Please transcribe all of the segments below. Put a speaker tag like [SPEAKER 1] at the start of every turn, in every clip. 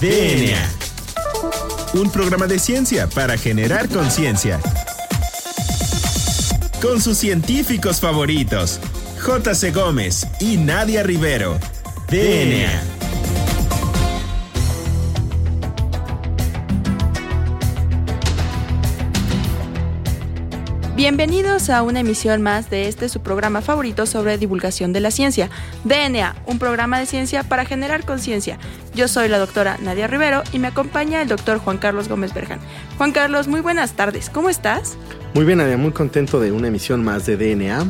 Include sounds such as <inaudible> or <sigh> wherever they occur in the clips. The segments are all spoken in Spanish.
[SPEAKER 1] DNA. Un programa de ciencia para generar conciencia. Con sus científicos favoritos, J.C. Gómez y Nadia Rivero. DNA.
[SPEAKER 2] Bienvenidos a una emisión más de este su programa favorito sobre divulgación de la ciencia, DNA, un programa de ciencia para generar conciencia. Yo soy la doctora Nadia Rivero y me acompaña el doctor Juan Carlos Gómez Berjan. Juan Carlos, muy buenas tardes, ¿cómo estás?
[SPEAKER 3] Muy bien, Nadia, muy contento de una emisión más de DNA,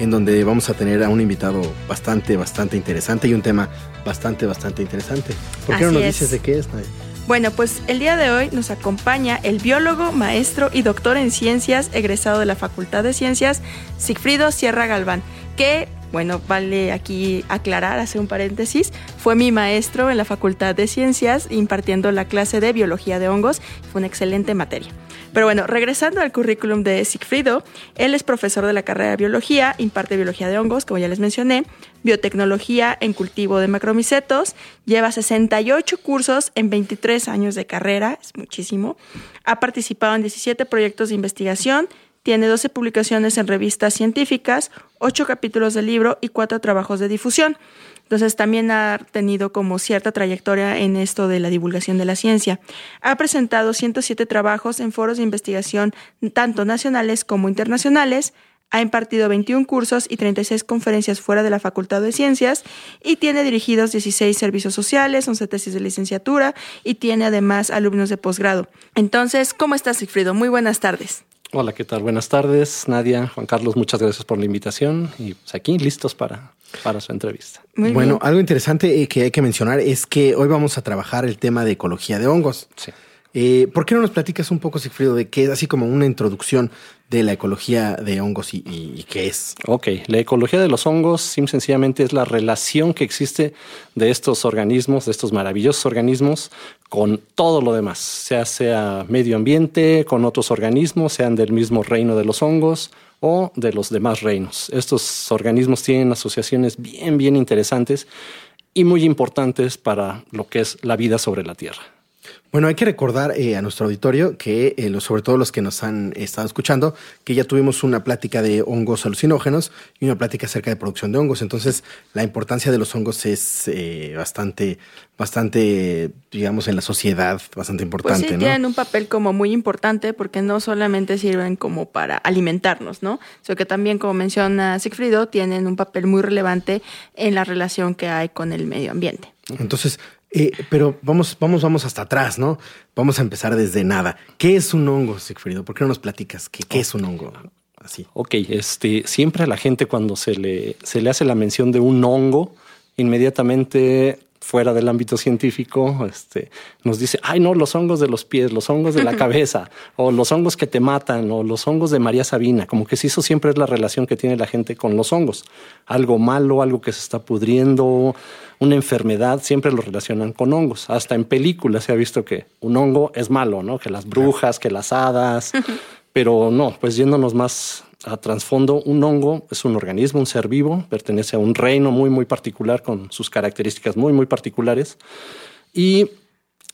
[SPEAKER 3] en donde vamos a tener a un invitado bastante, bastante interesante y un tema bastante, bastante interesante. ¿Por qué no nos
[SPEAKER 2] es.
[SPEAKER 3] dices de qué es, Nadia?
[SPEAKER 2] Bueno, pues el día de hoy nos acompaña el biólogo, maestro y doctor en ciencias, egresado de la Facultad de Ciencias, Sigfrido Sierra Galván, que, bueno, vale aquí aclarar, hacer un paréntesis, fue mi maestro en la Facultad de Ciencias impartiendo la clase de biología de hongos, fue una excelente materia. Pero bueno, regresando al currículum de Sigfrido, él es profesor de la carrera de biología, imparte biología de hongos, como ya les mencioné, biotecnología en cultivo de macromicetos, lleva 68 cursos en 23 años de carrera, es muchísimo, ha participado en 17 proyectos de investigación, tiene 12 publicaciones en revistas científicas, 8 capítulos de libro y 4 trabajos de difusión. Entonces también ha tenido como cierta trayectoria en esto de la divulgación de la ciencia. Ha presentado 107 trabajos en foros de investigación tanto nacionales como internacionales. Ha impartido 21 cursos y 36 conferencias fuera de la Facultad de Ciencias y tiene dirigidos 16 servicios sociales, 11 tesis de licenciatura y tiene además alumnos de posgrado. Entonces, ¿cómo estás, Sigfrido? Muy buenas tardes.
[SPEAKER 4] Hola, ¿qué tal? Buenas tardes, Nadia, Juan Carlos, muchas gracias por la invitación y pues aquí listos para, para su entrevista.
[SPEAKER 2] Muy
[SPEAKER 3] bueno,
[SPEAKER 2] bien.
[SPEAKER 3] algo interesante eh, que hay que mencionar es que hoy vamos a trabajar el tema de ecología de hongos.
[SPEAKER 4] Sí.
[SPEAKER 3] Eh, ¿Por qué no nos platicas un poco, Sigfrido, de qué es así como una introducción de la ecología de hongos y, qué es?
[SPEAKER 4] Ok, la ecología de los hongos, simple sencillamente, es la relación que existe de estos organismos, de estos maravillosos organismos, con todo lo demás, sea sea medio ambiente, con otros organismos, sean del mismo reino de los hongos o de los demás reinos. Estos organismos tienen asociaciones bien, bien interesantes y muy importantes para lo que es la vida sobre la Tierra.
[SPEAKER 3] Bueno, hay que recordar eh, a nuestro auditorio que, eh, sobre todo los que nos han estado escuchando, que ya tuvimos una plática de hongos alucinógenos y una plática acerca de producción de hongos. Entonces, la importancia de los hongos es eh, bastante, bastante, digamos, en la sociedad, bastante
[SPEAKER 2] Pues
[SPEAKER 3] importante,
[SPEAKER 2] sí,
[SPEAKER 3] ¿no?
[SPEAKER 2] tienen un papel como muy importante porque no solamente sirven como para alimentarnos, ¿no? Sino que también, como menciona Sigfrido, tienen un papel muy relevante en la relación que hay con el medio ambiente.
[SPEAKER 3] Entonces, eh, pero vamos, vamos, vamos hasta atrás, ¿no? Vamos a empezar desde nada. ¿Qué es un hongo, Sigfrido? ¿Por qué no nos platicas? ¿Qué, qué es un hongo? Así.
[SPEAKER 4] Ok, este, siempre a la gente cuando se le, se le hace la mención de un hongo, inmediatamente fuera del ámbito científico, este, nos dice, ay no, los hongos de los pies, los hongos de la cabeza, o los hongos que te matan, o los hongos de María Sabina, como que si eso siempre es la relación que tiene la gente con los hongos. Algo malo, algo que se está pudriendo, una enfermedad, siempre lo relacionan con hongos. Hasta en películas se ha visto que un hongo es malo, ¿no? Que las brujas, que las hadas, pero no, pues yéndonos más a trasfondo, un hongo es un organismo, un ser vivo, pertenece a un reino muy, muy particular con sus características muy, muy particulares y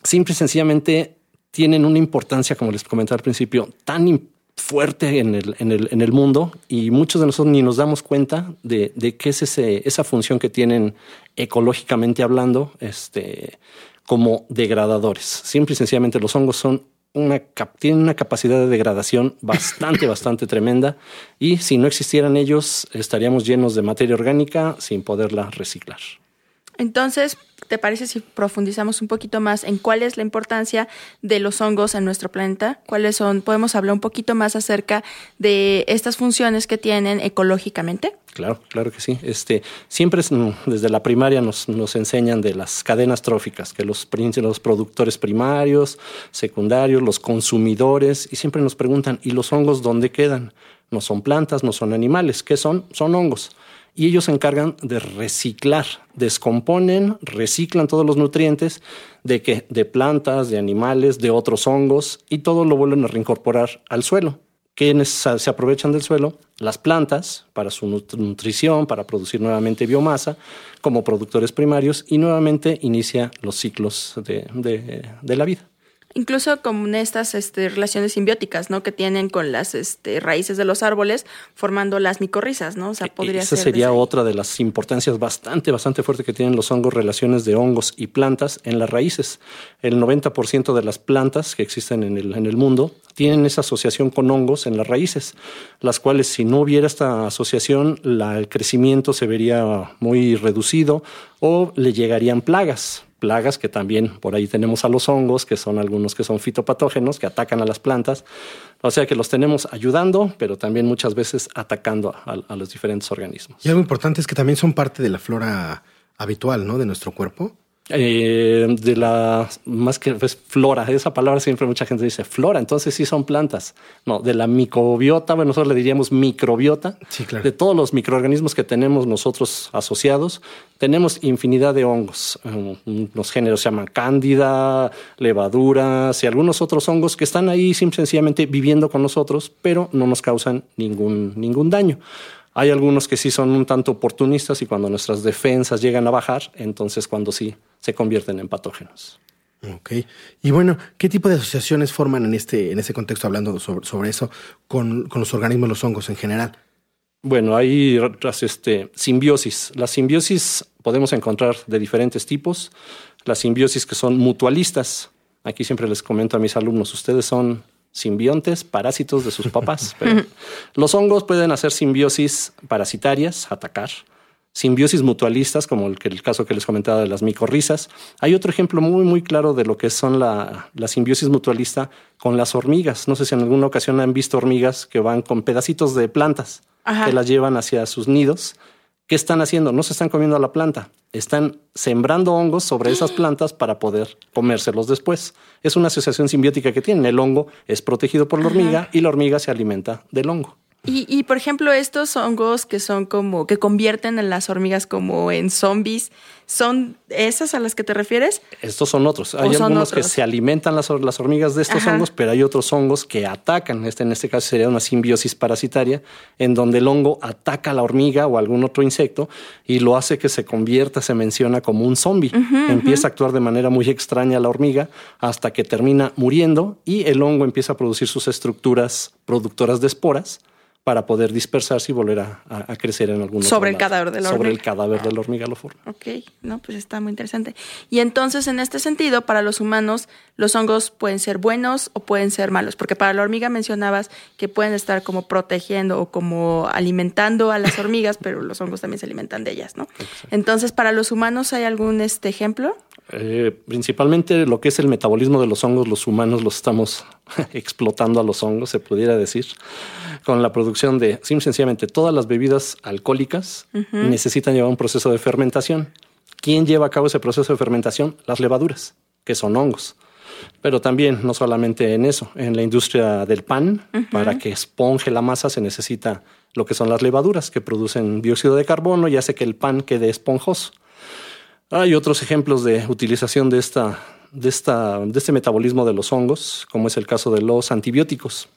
[SPEAKER 4] simple y sencillamente tienen una importancia, como les comenté al principio, tan fuerte en el, en, el, en el mundo y muchos de nosotros ni nos damos cuenta de, de qué es ese, esa función que tienen ecológicamente hablando este, como degradadores. Simple y sencillamente los hongos son una, cap- tienen una capacidad de degradación <laughs> bastante, bastante tremenda y si no existieran ellos estaríamos llenos de materia orgánica sin poderla reciclar.
[SPEAKER 2] Entonces, ¿te parece si profundizamos un poquito más en cuál es la importancia de los hongos en nuestro planeta? ¿Cuáles son? Podemos hablar un poquito más acerca de estas funciones que tienen ecológicamente.
[SPEAKER 4] Claro, claro que sí. Este, siempre mm, desde la primaria nos, nos enseñan de las cadenas tróficas, que los, los productores primarios, secundarios, los consumidores, y siempre nos preguntan, ¿y los hongos dónde quedan? No son plantas, no son animales, ¿qué son? Son hongos. Y ellos se encargan de reciclar, descomponen, reciclan todos los nutrientes de, que, de plantas, de animales, de otros hongos, y todo lo vuelven a reincorporar al suelo que se aprovechan del suelo, las plantas para su nutrición, para producir nuevamente biomasa como productores primarios y nuevamente inicia los ciclos de la vida.
[SPEAKER 2] Incluso con estas este, relaciones simbióticas, ¿no? Que tienen con las este, raíces de los árboles formando las micorrizas, ¿no? O sea,
[SPEAKER 4] e-,
[SPEAKER 2] podría
[SPEAKER 4] Esa sería otra de las importancias bastante, bastante fuerte que tienen los hongos, relaciones de hongos y plantas en las raíces. El 90% de las plantas que existen en el, en el mundo tienen esa asociación con hongos en las raíces, las cuales si no hubiera esta asociación, la, el crecimiento se vería muy reducido o le llegarían plagas plagas que también por ahí tenemos a los hongos, que son algunos que son fitopatógenos, que atacan a las plantas. O sea que los tenemos ayudando, pero también muchas veces atacando a, los diferentes organismos.
[SPEAKER 3] Y algo importante es que también son parte de la flora habitual, ¿no? De nuestro cuerpo.
[SPEAKER 4] Eh, de la más que pues, flora, esa palabra siempre mucha gente dice flora, entonces sí son plantas. No, de la microbiota, bueno, nosotros le diríamos microbiota,
[SPEAKER 3] sí, claro.
[SPEAKER 4] de todos los microorganismos que tenemos nosotros asociados, tenemos infinidad de hongos. Los géneros se llaman cándida, levaduras y algunos otros hongos que están ahí sencillamente viviendo con nosotros, pero no nos causan ningún, ningún daño. Hay algunos que sí son un tanto oportunistas y cuando nuestras defensas llegan a bajar, entonces cuando sí se convierten en patógenos.
[SPEAKER 3] Ok. Y bueno, ¿qué tipo de asociaciones forman en este, en ese contexto, hablando sobre, eso, con, los organismos, los hongos en general?
[SPEAKER 4] Bueno, hay este, simbiosis. Las simbiosis podemos encontrar de diferentes tipos. Las simbiosis que son mutualistas. Aquí siempre les comento a mis alumnos, ustedes son simbiontes, parásitos de sus papás. <laughs> los hongos pueden hacer simbiosis parasitarias, atacar, simbiosis mutualistas, como el, el, caso que les comentaba de las micorrizas. Hay otro ejemplo muy, muy claro de lo que son la, la, simbiosis mutualista con las hormigas. No sé si en alguna ocasión han visto hormigas que van con pedacitos de plantas que las llevan hacia sus nidos ¿Qué están haciendo? No se están comiendo a la planta, están sembrando hongos sobre esas plantas para poder comérselos después. Es una asociación simbiótica que tienen. El hongo es protegido por la hormiga y la hormiga se alimenta del hongo.
[SPEAKER 2] Y, y, por ejemplo, estos hongos que son como, que convierten a las hormigas como en zombies, ¿son esas a las que te refieres?
[SPEAKER 4] Estos son otros. Hay algunos que se alimentan las, las hormigas de estos hongos, pero hay otros hongos que atacan. Este, en este caso sería una simbiosis parasitaria, en donde el hongo ataca a la hormiga o algún otro insecto y lo hace que se convierta, se menciona como un zombie. empieza a actuar de manera muy extraña la hormiga hasta que termina muriendo y el hongo empieza a producir sus estructuras productoras de esporas para poder dispersarse y volver a, crecer en algún
[SPEAKER 2] Sobre el cadáver de la hormiga.
[SPEAKER 4] Sobre el cadáver de la hormiga lo forma.
[SPEAKER 2] Ok, no, pues está muy interesante. Y entonces, en este sentido, para los humanos, los hongos pueden ser buenos o pueden ser malos, porque para la hormiga mencionabas que pueden estar como protegiendo o como alimentando a las hormigas, pero los hongos también se alimentan de ellas, ¿no? Entonces, para los humanos, ¿hay algún este ejemplo?
[SPEAKER 4] Eh, principalmente lo que es el metabolismo de los hongos, los humanos los estamos <laughs> explotando a los hongos, se pudiera decir, con la producción de, sencillamente, todas las bebidas alcohólicas necesitan llevar un proceso de fermentación. ¿Quién lleva a cabo ese proceso de fermentación? Las levaduras, que son hongos. Pero también, no solamente en eso, en la industria del pan, para que esponje la masa se necesita lo que son las levaduras, que producen dióxido de carbono y hace que el pan quede esponjoso. Hay otros ejemplos de utilización de, esta, de, esta, de este metabolismo de los hongos, como es el caso de los antibióticos.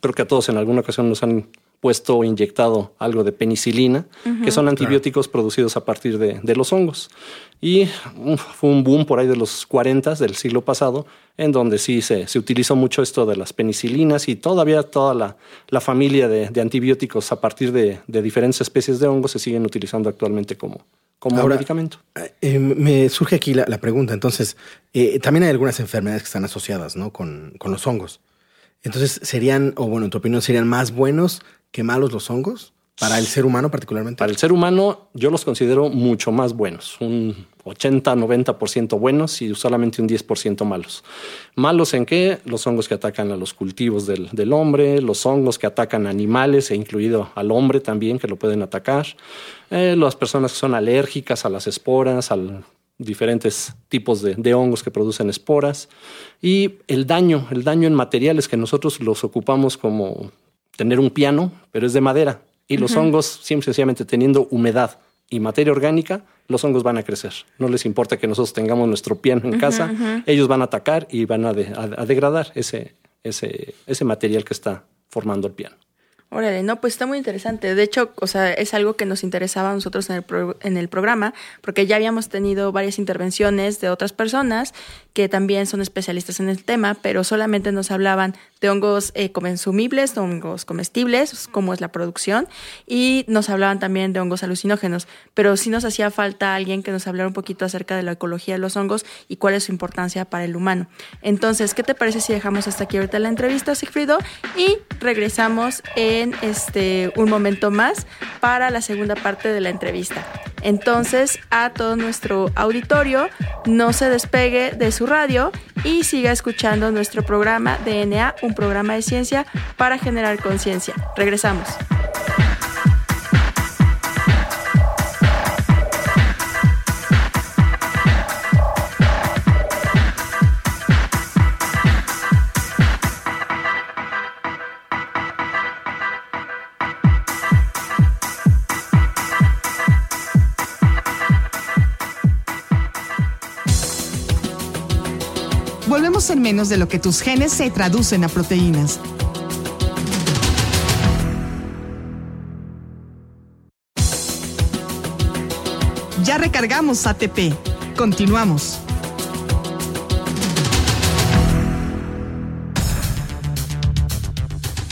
[SPEAKER 4] Creo que a todos en alguna ocasión nos han puesto o inyectado algo de penicilina, que son antibióticos producidos a partir de, de, los hongos. Y fue un boom por ahí de los 40 del siglo pasado, en donde sí se, se utilizó mucho esto de las penicilinas y todavía toda la, la familia de, de, antibióticos a partir de, de diferentes especies de hongos se siguen utilizando actualmente como, como medicamento.
[SPEAKER 3] Eh, me surge aquí la, pregunta, entonces, eh, también hay algunas enfermedades que están asociadas ¿no? con, con, los hongos. Entonces, ¿serían, o bueno, en tu opinión, serían más buenos que malos los hongos? Para el ser humano particularmente.
[SPEAKER 4] Para el ser humano yo los considero mucho más buenos, un 80-90% buenos y solamente un 10% malos. ¿Malos en qué? Los hongos que atacan a los cultivos del, hombre, los hongos que atacan animales, e incluido al hombre también, que lo pueden atacar, eh, las personas que son alérgicas a las esporas, a diferentes tipos de, hongos que producen esporas, y el daño, el daño en materiales que nosotros los ocupamos como tener un piano, pero es de madera y los hongos, siempre sencillamente teniendo humedad y materia orgánica, los hongos van a crecer. No les importa que nosotros tengamos nuestro piano en casa, ellos van a atacar y van a, a, degradar ese, ese, ese material que está formando el piano.
[SPEAKER 2] Órale, no, pues está muy interesante. De hecho, o sea, es algo que nos interesaba a nosotros en el, en el programa, porque ya habíamos tenido varias intervenciones de otras personas que también son especialistas en el tema, pero solamente nos hablaban de hongos eh, consumibles, hongos comestibles, cómo es la producción, y nos hablaban también de hongos alucinógenos. Pero sí nos hacía falta alguien que nos hablara un poquito acerca de la ecología de los hongos y cuál es su importancia para el humano. Entonces, ¿qué te parece si dejamos hasta aquí ahorita la entrevista, Sigfrido? Y regresamos este, un momento más para la segunda parte de la entrevista. Entonces, a todo nuestro auditorio, no se despegue de su radio y siga escuchando nuestro programa DNA, un programa de ciencia para generar conciencia. Regresamos.
[SPEAKER 5] En menos de lo que tus genes se traducen a proteínas. Ya recargamos ATP. Continuamos.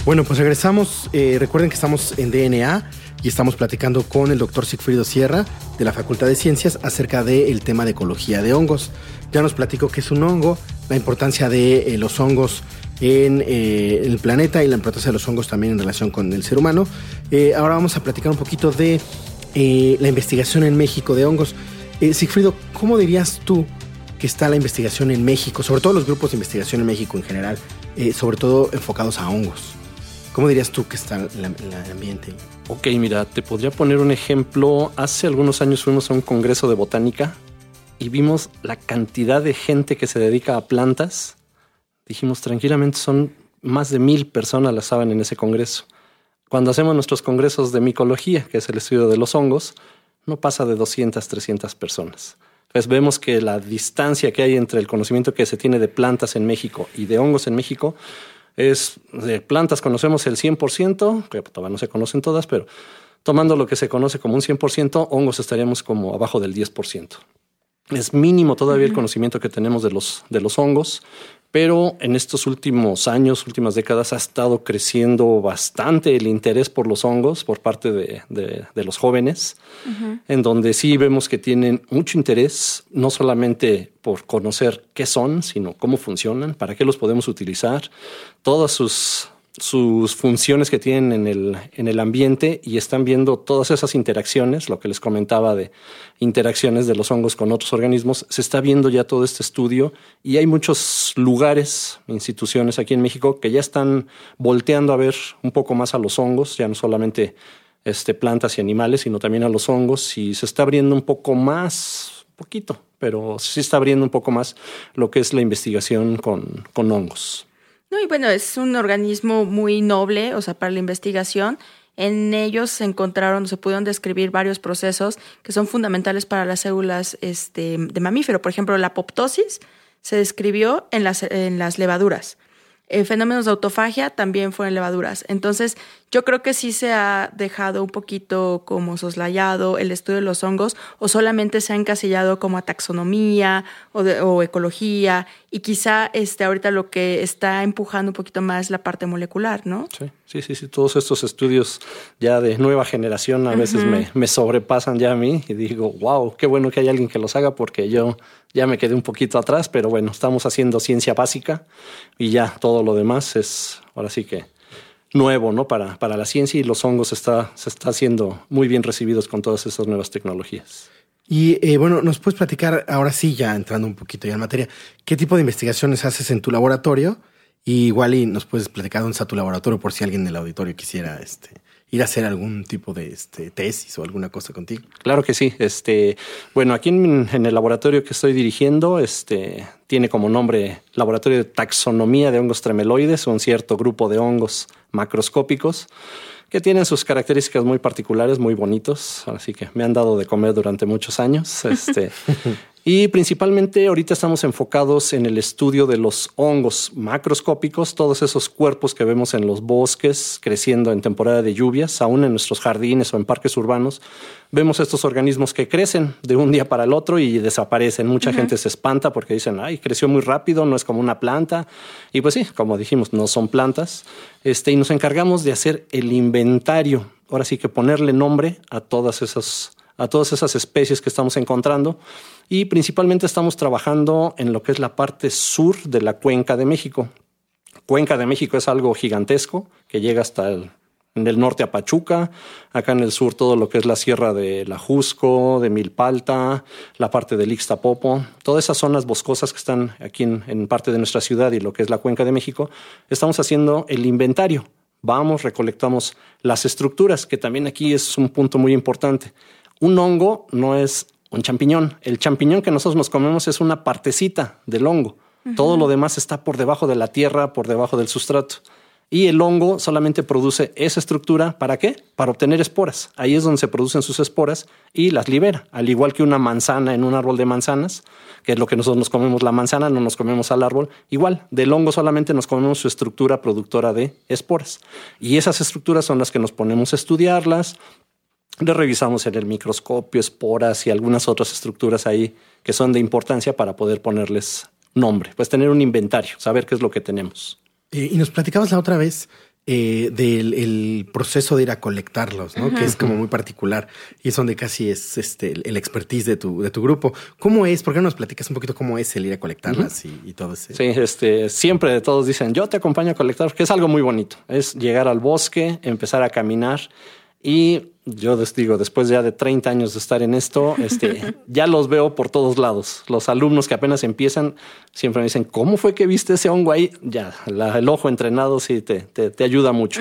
[SPEAKER 3] Bueno, pues regresamos. Eh, recuerden que estamos en DNA y estamos platicando con el doctor Sigfrido Sierra de la Facultad de Ciencias acerca del tema de ecología de hongos. Ya nos platicó qué es un hongo, la importancia de eh, los hongos en eh, el planeta y la importancia de los hongos también en relación con el ser humano. Eh, ahora vamos a platicar un poquito de la investigación en México de hongos. Sigfrido, ¿cómo dirías tú que está la investigación en México, sobre todo los grupos de investigación en México en general, sobre todo enfocados a hongos? ¿Cómo dirías tú que está el ambiente?
[SPEAKER 4] Ok, mira, te podría poner un ejemplo. Hace algunos años fuimos a un congreso de botánica y vimos la cantidad de gente que se dedica a plantas. Dijimos tranquilamente, son más de mil personas las saben en ese congreso. Cuando hacemos nuestros congresos de micología, que es el estudio de los hongos, no pasa de 200, 300 personas. Pues vemos que la distancia que hay entre el conocimiento que se tiene de plantas en México y de hongos en México es de plantas conocemos el 100%, que todavía no se conocen todas, pero tomando lo que se conoce como un 100%, hongos estaríamos como abajo del 10%. Es mínimo todavía el conocimiento que tenemos de los, de los hongos, pero en estos últimos años, últimas décadas, ha estado creciendo bastante el interés por los hongos por parte de, de, los jóvenes, en donde sí vemos que tienen mucho interés, no solamente por conocer qué son, sino cómo funcionan, para qué los podemos utilizar, todas sus sus funciones que tienen en el, en el ambiente y están viendo todas esas interacciones, lo que les comentaba de interacciones de los hongos con otros organismos, se está viendo ya todo este estudio y hay muchos lugares, instituciones aquí en México que ya están volteando a ver un poco más a los hongos, ya no solamente este, plantas y animales, sino también a los hongos y se está abriendo un poco más, poquito, pero sí está abriendo un poco más lo que es la investigación con, con hongos.
[SPEAKER 2] No, y bueno, es un organismo muy noble, o sea, para la investigación. En ellos se encontraron, se pudieron describir varios procesos que son fundamentales para las células este, de mamífero. Por ejemplo, la apoptosis se describió en las, en las levaduras. Eh, fenómenos de autofagia también fueron levaduras. Entonces, yo creo que sí se ha dejado un poquito como soslayado el estudio de los hongos o solamente se ha encasillado como a taxonomía o, o ecología y quizá este, ahorita lo que está empujando un poquito más la parte molecular, ¿no?
[SPEAKER 4] Sí, sí, sí, sí. todos estos estudios ya de nueva generación a veces me, me sobrepasan ya a mí y digo, wow, qué bueno que hay alguien que los haga porque yo ya me quedé un poquito atrás, pero bueno, estamos haciendo ciencia básica y ya todo lo demás es ahora sí que nuevo, ¿no? Para, para la ciencia y los hongos está, se está haciendo muy bien recibidos con todas esas nuevas tecnologías.
[SPEAKER 3] Y eh, bueno, nos puedes platicar ahora sí, ya entrando un poquito ya en materia, ¿qué tipo de investigaciones haces en tu laboratorio? Y igual y nos puedes platicar dónde está tu laboratorio por si alguien del auditorio quisiera este, ir a hacer algún tipo de este, tesis o alguna cosa contigo.
[SPEAKER 4] Claro que sí. Este, bueno, aquí en, el laboratorio que estoy dirigiendo, este, tiene como nombre Laboratorio de Taxonomía de Hongos Tremeloides, un cierto grupo de hongos macroscópicos que tienen sus características muy particulares, muy bonitos, así que me han dado de comer durante muchos años. Este, <laughs> Y principalmente ahorita estamos enfocados en el estudio de los hongos macroscópicos, todos esos cuerpos que vemos en los bosques creciendo en temporada de lluvias, aún en nuestros jardines o en parques urbanos. Vemos estos organismos que crecen de un día para el otro y desaparecen. Mucha gente se espanta porque dicen, ay, creció muy rápido, no es como una planta. Y pues sí, como dijimos, no son plantas. Este, y nos encargamos de hacer el inventario. Ahora sí que ponerle nombre a todas esas a todas esas especies que estamos encontrando y principalmente estamos trabajando en lo que es la parte sur de la cuenca de México. Cuenca de México es algo gigantesco que llega hasta el, en el norte a Pachuca, acá en el sur todo lo que es la sierra de La Jusco, de Milpalta, la parte del Ixtapopo, todas esas zonas boscosas que están aquí en, en parte de nuestra ciudad y lo que es la cuenca de México, estamos haciendo el inventario. Vamos, recolectamos las estructuras, que también aquí es un punto muy importante. Un hongo no es un champiñón. El champiñón que nosotros nos comemos es una partecita del hongo. Todo lo demás está por debajo de la tierra, por debajo del sustrato. Y el hongo solamente produce esa estructura. ¿Para qué? Para obtener esporas. Ahí es donde se producen sus esporas y las libera. Al igual que una manzana en un árbol de manzanas, que es lo que nosotros nos comemos la manzana, no nos comemos al árbol. Igual, del hongo solamente nos comemos su estructura productora de esporas. Y esas estructuras son las que nos ponemos a estudiarlas, le revisamos en el microscopio esporas y algunas otras estructuras ahí que son de importancia para poder ponerles nombre, pues tener un inventario, saber qué es lo que tenemos.
[SPEAKER 3] Eh, y nos platicabas la otra vez eh, del el proceso de ir a colectarlos, ¿no? Que es como muy particular y es donde casi es este el expertise de tu, de tu grupo. ¿Cómo es? ¿Por qué no nos platicas un poquito cómo es el ir a colectarlas y, todo eso?
[SPEAKER 4] Sí, este, siempre todos dicen, yo te acompaño a colectar, que es algo muy bonito. Es llegar al bosque, empezar a caminar y yo les digo, después ya de 30 años de estar en esto, este, <laughs> ya los veo por todos lados. Los alumnos que apenas empiezan siempre me dicen, ¿cómo fue que viste ese hongo ahí? Ya, el ojo entrenado sí te, te, ayuda mucho.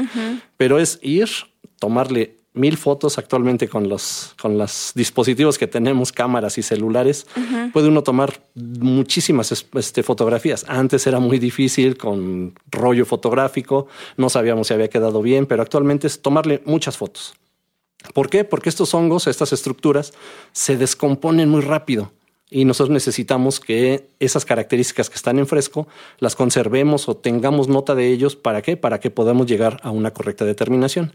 [SPEAKER 4] Pero es ir, tomarle mil fotos actualmente con los, con los dispositivos que tenemos, cámaras y celulares. Puede uno tomar muchísimas este, fotografías. Antes era muy difícil con rollo fotográfico, no sabíamos si había quedado bien, pero actualmente es tomarle muchas fotos. ¿Por qué? Porque estos hongos, estas estructuras, se descomponen muy rápido y nosotros necesitamos que esas características que están en fresco las conservemos o tengamos nota de ellos. ¿Para qué? Para que podamos llegar a una correcta determinación.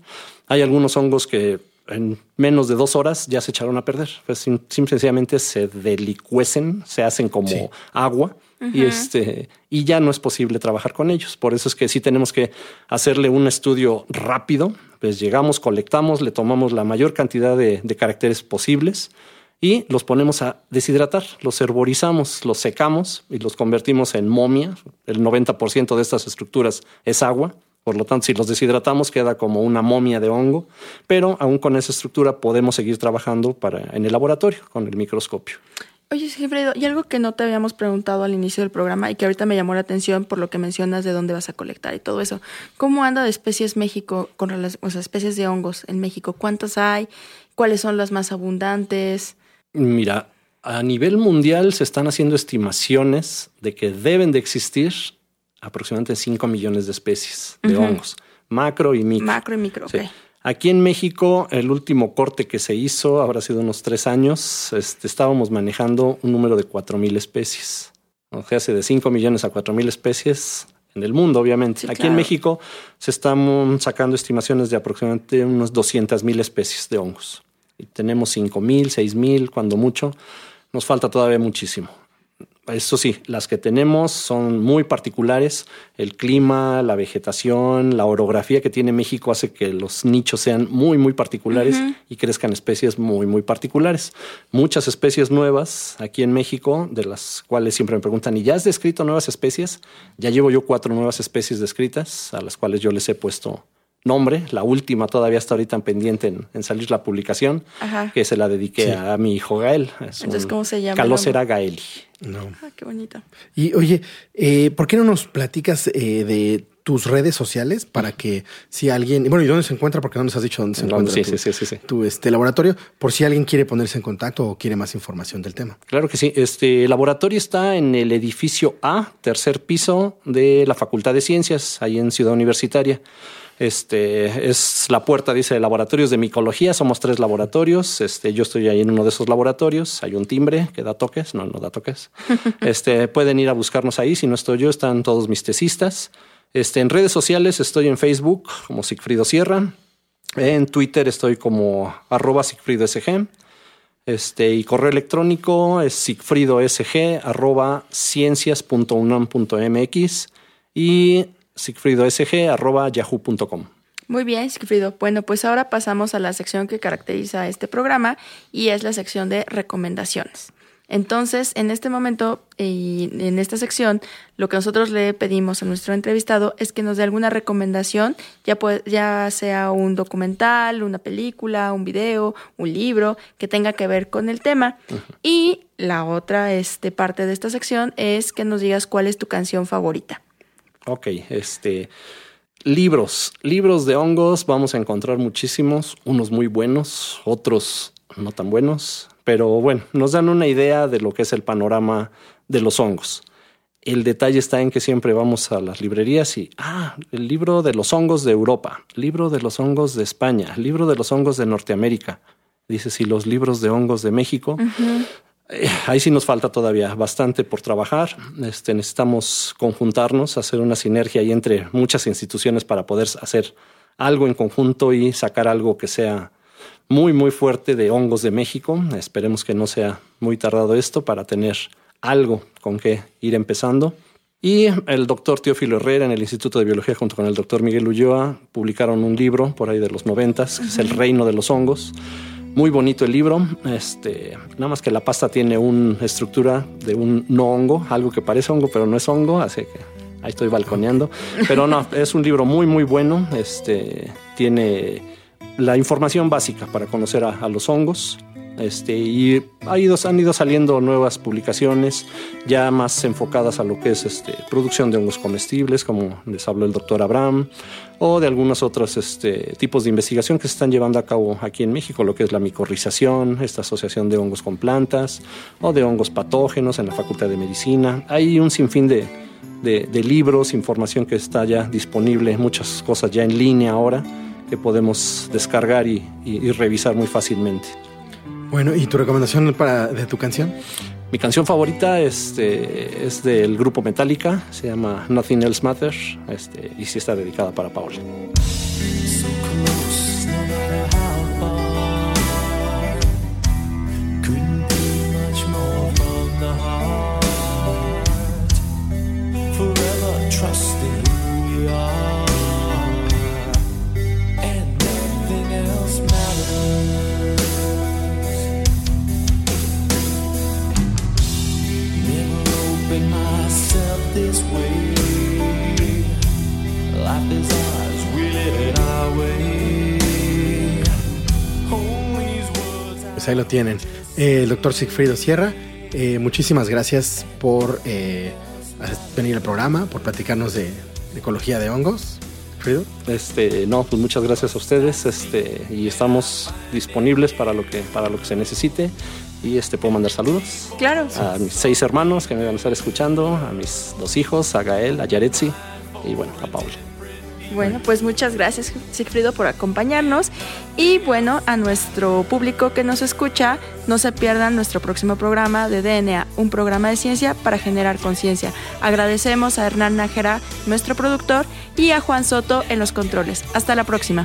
[SPEAKER 4] Hay algunos hongos que en menos de dos horas ya se echaron a perder. Pues simplemente se delicuecen, se hacen como agua y este y ya no es posible trabajar con ellos. Por eso es que sí tenemos que hacerle un estudio rápido. Pues llegamos, colectamos, le tomamos la mayor cantidad de, de caracteres posibles y los ponemos a deshidratar, los herborizamos, los secamos y los convertimos en momia. El 90% de estas estructuras es agua. Por lo tanto, si los deshidratamos, queda como una momia de hongo, pero aún con esa estructura podemos seguir trabajando para, en el laboratorio con el microscopio.
[SPEAKER 2] Oye, Gilfredo, y algo que no te habíamos preguntado al inicio del programa y que ahorita me llamó la atención por lo que mencionas de dónde vas a colectar y todo eso. ¿Cómo anda de especies México con las especies de hongos en México? ¿Cuántas hay? ¿Cuáles son las más abundantes?
[SPEAKER 4] Mira, a nivel mundial se están haciendo estimaciones de que deben de existir aproximadamente 5 millones de especies de hongos, macro y micro.
[SPEAKER 2] Macro y micro, ok.
[SPEAKER 4] Aquí en México, el último corte que se hizo, habrá sido unos tres años, este, estábamos manejando un número de cuatro mil especies. O sea, hace de 5 millones a cuatro mil especies en el mundo, obviamente. Aquí en México se están sacando estimaciones de aproximadamente unos 200 mil especies de hongos. Tenemos 5 mil, 6 mil, cuando mucho. Nos falta todavía muchísimo. Eso sí, las que tenemos son muy particulares. El clima, la vegetación, la orografía que tiene México hace que los nichos sean muy, muy particulares y crezcan especies muy, muy particulares. Muchas especies nuevas aquí en México, de las cuales siempre me preguntan, ¿y ya has descrito nuevas especies? Ya llevo yo cuatro nuevas especies descritas, a las cuales yo les he puesto nombre, la última todavía está ahorita pendiente en, salir la publicación, que se la dediqué a mi hijo Gael.
[SPEAKER 2] Entonces, ¿cómo se llama?
[SPEAKER 4] Calocera Gaeli.
[SPEAKER 3] No.
[SPEAKER 2] Ah, qué bonito.
[SPEAKER 3] Y oye, eh, ¿por qué no nos platicas eh, de tus redes sociales para que si alguien, bueno, ¿y dónde se encuentra? Porque no nos has dicho dónde se encuentra
[SPEAKER 4] sí, tu, sí, sí,
[SPEAKER 3] tu este, laboratorio, por si alguien quiere ponerse en contacto o quiere más información del tema.
[SPEAKER 4] Claro que sí. Este laboratorio está en el edificio A, tercer piso de la Facultad de Ciencias, ahí en Ciudad Universitaria. Este es la puerta, dice laboratorios de micología. Somos tres laboratorios. Este, yo estoy ahí en uno de esos laboratorios. Hay un timbre que da toques. No, no da toques. <laughs> este, pueden ir a buscarnos ahí. Si no estoy yo, están todos mis tesistas. Este, en redes sociales estoy en Facebook como Sigfrido Sierra. En Twitter estoy como arroba SigfridoSG. Este, y correo electrónico es sigfridosg arroba ciencias.unam.mx y sigfridosg arroba yahoo.com.
[SPEAKER 2] Muy bien, Sigfrido. Bueno, pues ahora pasamos a la sección que caracteriza este programa y es la sección de recomendaciones. Entonces, en este momento y en esta sección, lo que nosotros le pedimos a nuestro entrevistado es que nos dé alguna recomendación, ya, ya sea un documental, una película, un video, un libro, que tenga que ver con el tema. Y la otra este, parte de esta sección es que nos digas cuál es tu canción favorita.
[SPEAKER 4] Ok, este... Libros, libros de hongos, vamos a encontrar muchísimos, unos muy buenos, otros no tan buenos, pero bueno, nos dan una idea de lo que es el panorama de los hongos. El detalle está en que siempre vamos a las librerías y, ah, el libro de los hongos de Europa, libro de los hongos de España, libro de los hongos de Norteamérica. Dice, si los libros de hongos de México, ahí sí nos falta todavía bastante por trabajar. Este, necesitamos conjuntarnos, hacer una sinergia ahí entre muchas instituciones para poder hacer algo en conjunto y sacar algo que sea muy, muy fuerte de hongos de México. Esperemos que no sea muy tardado esto para tener algo con que ir empezando. Y el doctor Teófilo Herrera en el Instituto de Biología junto con el doctor Miguel Ulloa publicaron un libro por ahí de los noventas, que es El Reino de los Hongos. Muy bonito el libro, este, nada más que la pasta tiene una estructura de un no hongo, algo que parece hongo pero no es hongo, así que ahí estoy balconeando. Pero no, es un libro muy muy bueno, este, tiene la información básica para conocer a, los hongos. Este, y ha ido, han ido saliendo nuevas publicaciones ya más enfocadas a lo que es este, producción de hongos comestibles, como les habló el doctor Abraham, o de algunos otros este, tipos de investigación que se están llevando a cabo aquí en México, lo que es la micorrización, esta asociación de hongos con plantas, o de hongos patógenos en la Facultad de Medicina. Hay un sinfín de, de, de libros, información que está ya disponible, muchas cosas ya en línea ahora que podemos descargar y, revisar muy fácilmente.
[SPEAKER 3] Bueno, ¿y tu recomendación para, de tu canción?
[SPEAKER 4] Mi canción favorita este, es del grupo Metallica, se llama Nothing Else Matters este, y sí está dedicada para Paul.
[SPEAKER 3] Pues ahí lo tienen. Eh, el doctor Sigfrido Sierra, eh, muchísimas gracias por eh, venir al programa, por platicarnos de, ecología de hongos. Sigfrido.
[SPEAKER 4] Este, no, pues muchas gracias a ustedes. Este, y estamos disponibles para lo que, para lo que se necesite. Y este puedo mandar saludos.
[SPEAKER 2] Claro.
[SPEAKER 4] A mis seis hermanos que me van a estar escuchando, a mis dos hijos, a Gael, a Yaretsi y bueno, a Paula.
[SPEAKER 2] Bueno, pues muchas gracias, Sigfrido, por acompañarnos. Y bueno, a nuestro público que nos escucha, no se pierdan nuestro próximo programa de DNA, un programa de ciencia para generar conciencia. Agradecemos a Hernán Nájera, nuestro productor, y a Juan Soto en los controles. Hasta la próxima.